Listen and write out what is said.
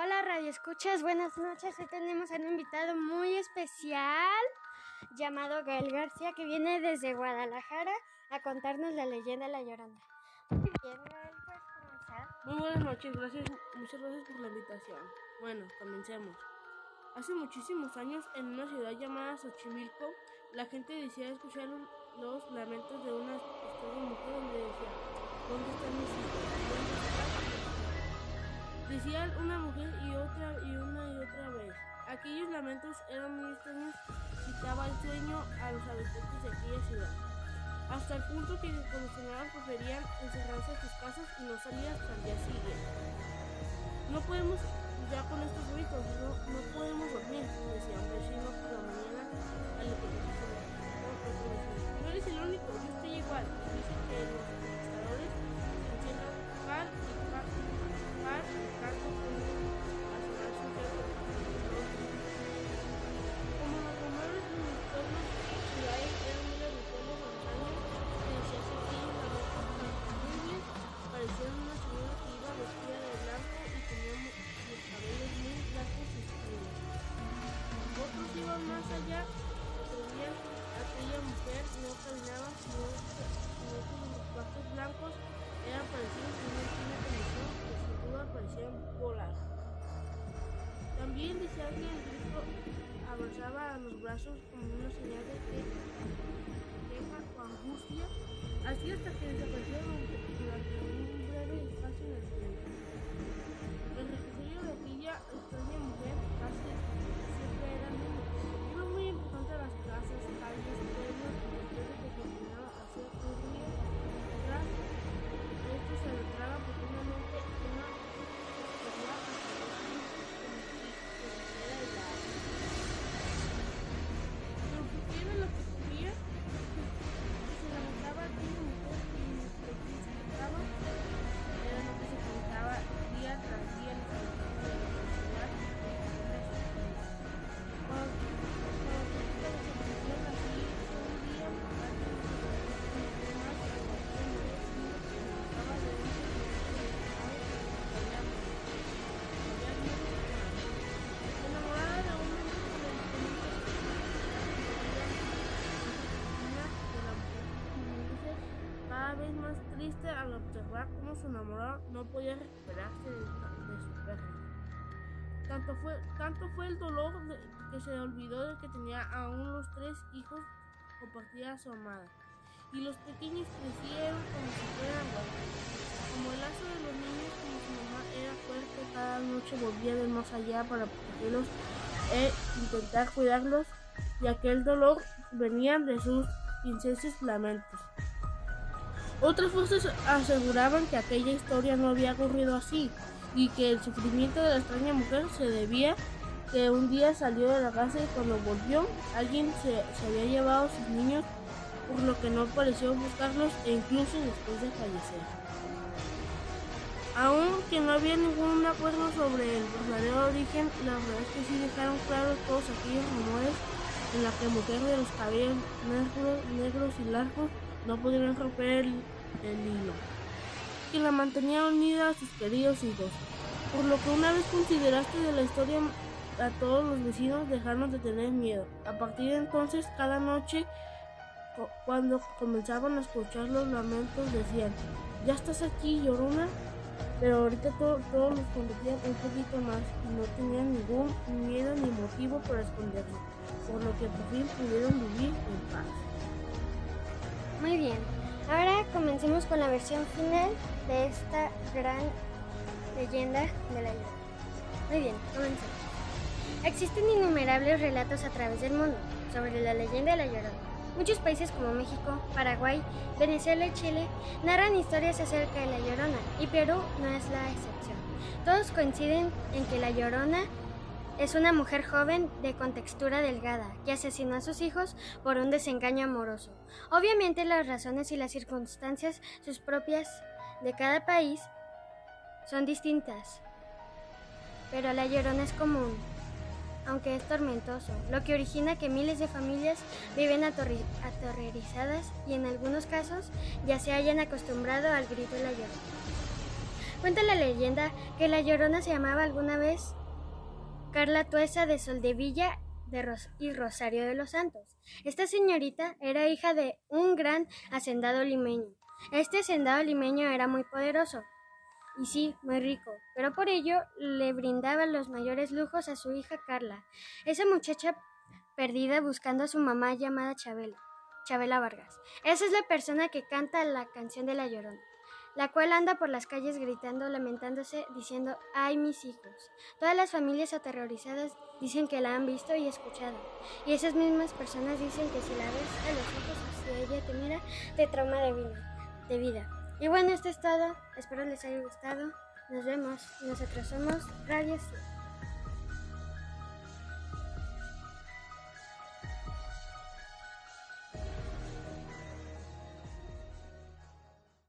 Hola Radio Escuchas, buenas noches. Hoy tenemos a un invitado muy especial llamado Gael García que viene desde Guadalajara a contarnos la leyenda de La Llorona. Muy bien, Gael, puedes comenzar. Muy buenas noches, gracias, muchas gracias por la invitación. Bueno, comencemos. Hace muchísimos años, en una ciudad llamada Xochimilco, la gente decía escuchar los, lamentos de una extraña mujer donde decía, ¿dónde están mis hijos? ¿Dónde están mis hijos?". Decían una mujer y otra y una y otra vez. Aquellos lamentos eran muy extraños, quitaba el sueño a los habitantes de aquella ciudad. Hasta el punto que cuando sonaban preferían encerrarse en sus casas y no salir hasta el día siguiente. No podemos ya con estos gritos, no, no podemos dormir, decía un vecino por la mañana al ejecutivo. No eres el único, yo estoy igual. Dice que los más allá, creían aquella mujer no caminaba sino, sino los cuartos blancos eran parecidos a una fina condición que sin duda parecían volar. También decían que el grito avanzaba a los brazos como una señal de queja o angustia, así hasta que más triste al observar cómo su enamorado no podía recuperarse de, de su pérdida. Tanto fue, tanto fue el dolor que se olvidó de que tenía aún los tres hijos compartía a su amada. Y los pequeños crecieron como si fueran huérfanos. Como el lazo de los niños, como su mamá era fuerte, cada noche volvía de más allá para protegerlos e intentar cuidarlos, y aquel dolor venía de sus incesos lamentos. Otras voces aseguraban que aquella historia no había ocurrido así y que el sufrimiento de la extraña mujer se debía que un día salió de la casa y cuando volvió alguien se, había llevado a sus niños por lo que no pareció buscarlos e incluso después de fallecer. Aunque no había ningún acuerdo sobre el verdadero origen, la verdad es que sí dejaron claro todos aquellos rumores en la que mujeres de los cabellos negros, negros y largos no pudieron romper el, hilo, que la mantenía unida a sus queridos hijos. Por lo que una vez consideraste de la historia a todos los vecinos dejaron de tener miedo. A partir de entonces, cada noche cu- cuando comenzaban a escuchar los lamentos decían, ya estás aquí, llorona. Pero ahorita to- todos los convertían un poquito más y no tenían ningún miedo ni motivo para esconderse, por lo que por fin pudieron vivir en paz. Muy bien, ahora comencemos con la versión final de esta gran leyenda de La Llorona. Muy bien, comencemos. Existen innumerables relatos a través del mundo sobre la leyenda de La Llorona. Muchos países como México, Paraguay, Venezuela y Chile narran historias acerca de La Llorona y Perú no es la excepción. Todos coinciden en que La Llorona es una mujer joven de contextura delgada que asesinó a sus hijos por un desengaño amoroso. Obviamente las razones y las circunstancias sus propias de cada país son distintas, pero La Llorona es común, aunque es tormentoso, lo que origina que miles de familias viven aterrorizadas y en algunos casos ya se hayan acostumbrado al grito de La Llorona. Cuenta la leyenda que la Llorona se llamaba alguna vez Carla Tuesa de Soldevilla de y Rosario de los Santos. Esta señorita era hija de un gran hacendado limeño. Este hacendado limeño era muy poderoso y sí, muy rico, pero por ello le brindaba los mayores lujos a su hija Carla, esa muchacha perdida buscando a su mamá llamada Chabela, Chabela Vargas. Esa es la persona que canta la canción de La Llorona, la cual anda por las calles gritando, lamentándose, diciendo, ay mis hijos. Todas las familias aterrorizadas dicen que la han visto y escuchado, y esas mismas personas dicen que si la ves a los ojos hacia ella te mira, te trauma de vida. De vida. Y bueno, esto es todo. Espero les haya gustado. Nos vemos. Nosotros somos Radio